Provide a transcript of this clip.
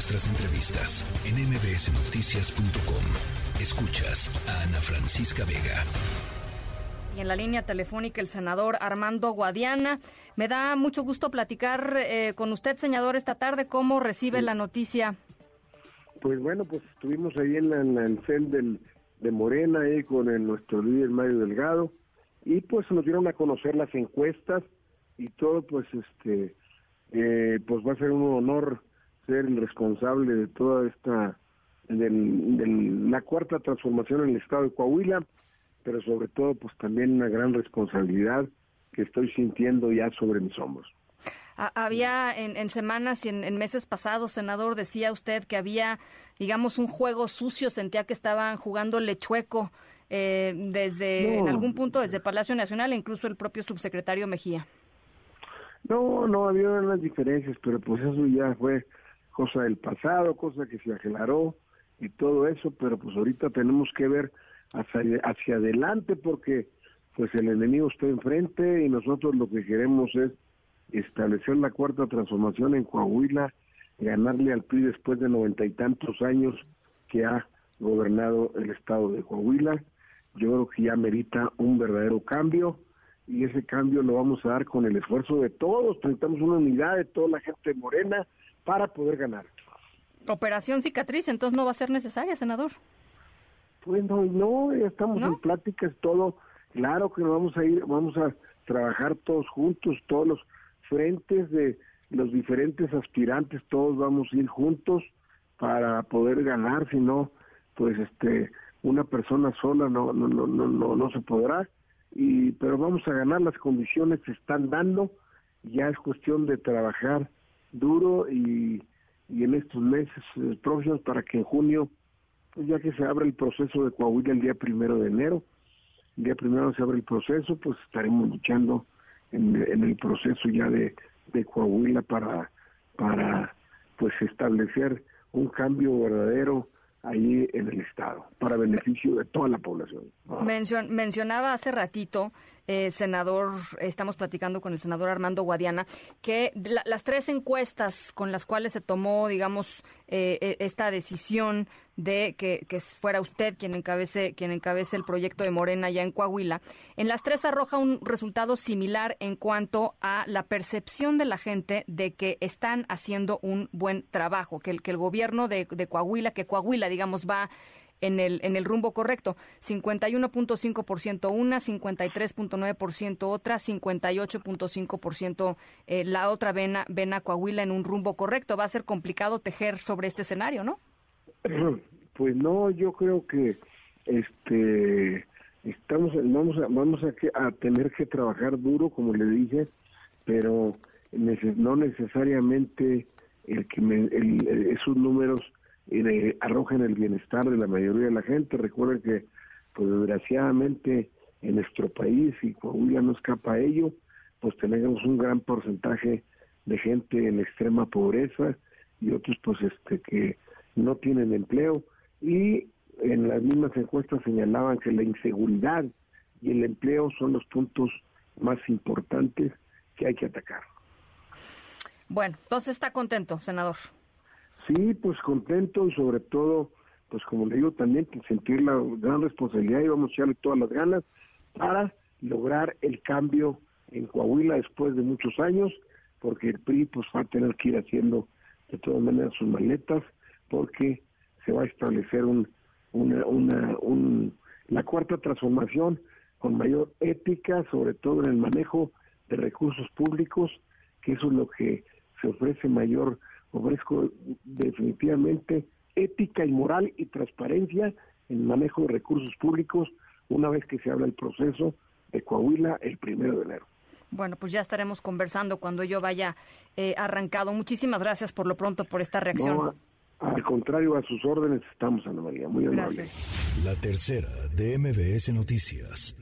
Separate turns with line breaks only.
nuestras entrevistas en mbsnoticias.com. Escuchas a Ana Francisca Vega.
Y en la línea telefónica el senador Armando Guadiana. Me da mucho gusto platicar eh, con usted, senador, esta tarde. ¿Cómo recibe la noticia?
Pues bueno, pues estuvimos ahí en, la, el CEL del, de Morena, ahí con nuestro líder Mario Delgado, y pues nos dieron a conocer las encuestas y todo, pues este, eh, pues va a ser un honor ser el responsable de toda esta, de la cuarta transformación en el estado de Coahuila, pero sobre todo pues también una gran responsabilidad que estoy sintiendo ya sobre mis hombros.
Había en, semanas y en, meses pasados, senador, decía usted que había, digamos, un juego sucio, sentía que estaban jugando lechueco eh, desde, en algún punto, desde Palacio Nacional, incluso el propio subsecretario Mejía.
No, no, había unas diferencias, pero pues eso ya fue cosa del pasado, cosa que se aclaró y todo eso, pero pues ahorita tenemos que ver hacia, hacia adelante porque pues el enemigo está enfrente y nosotros lo que queremos es establecer la cuarta transformación en Coahuila, ganarle al PRI después de noventa y tantos años que ha gobernado el estado de Coahuila. Yo creo que ya merita un verdadero cambio y ese cambio lo vamos a dar con el esfuerzo de todos. Necesitamos una unidad de toda la gente morena para poder ganar.
Operación cicatriz, entonces no va a ser necesaria, senador.
Pues no, no, estamos en pláticas todo. Claro que nos vamos a ir, vamos a trabajar todos juntos, todos los frentes de los diferentes aspirantes, todos vamos a ir juntos para poder ganar, si no, pues este, una persona sola no, no, no, no, no, no se podrá. Y, pero vamos a ganar, las condiciones se están dando, ya es cuestión de trabajar duro y, en estos meses eh, próximos para que en junio, pues ya que se abre el proceso de Coahuila el día primero de enero, el día primero se abre el proceso, pues estaremos luchando en, el proceso ya de, de Coahuila para, para pues establecer un cambio verdadero ahí en el Estado, para beneficio de toda la población.
mencionaba hace ratito, eh, senador, estamos platicando con el senador Armando Guadiana, que las tres encuestas con las cuales se tomó, digamos, eh, e, esta decisión de que, fuera usted quien encabece, quien encabece el proyecto de Morena ya en Coahuila, en las tres arroja un resultado similar en cuanto a la percepción de la gente de que están haciendo un buen trabajo, que el, que el gobierno de, de Coahuila, que Coahuila, digamos, va en el, en el rumbo correcto. 51.5% una, 53.9% otra, 58.5% eh, la otra vena, vena Coahuila en un rumbo correcto. Va a ser complicado tejer sobre este escenario, ¿no?
Pues no, yo creo que este estamos vamos a vamos a, tener que trabajar duro como le dije pero no necesariamente el que esos números eh, arrojen el bienestar de la mayoría de la gente recuerden que pues desgraciadamente en nuestro país y Coahuila no escapa a ello pues tenemos un gran porcentaje de gente en extrema pobreza y otros pues este que no tienen empleo y en las mismas encuestas señalaban que la inseguridad y el empleo son los puntos más importantes que hay que atacar.
Bueno, entonces está contento, senador.
Sí, pues contento y sobre todo, pues como le digo también, sentir la gran responsabilidad y vamos a echarle todas las ganas para lograr el cambio en Coahuila después de muchos años, porque el PRI pues va a tener que ir haciendo de todas maneras sus maletas porque se va a establecer un, una, una, un, la cuarta transformación con mayor ética, sobre todo en el manejo de recursos públicos, que eso es lo que se ofrece mayor, ofrezco definitivamente ética y moral y transparencia en el manejo de recursos públicos una vez que se habla el proceso de Coahuila el primero de enero.
Bueno, pues ya estaremos conversando cuando yo vaya eh, arrancado. Muchísimas gracias por lo pronto por esta reacción.
Al contrario, a sus órdenes estamos, Ana María. Muy amable.
La tercera de MBS Noticias.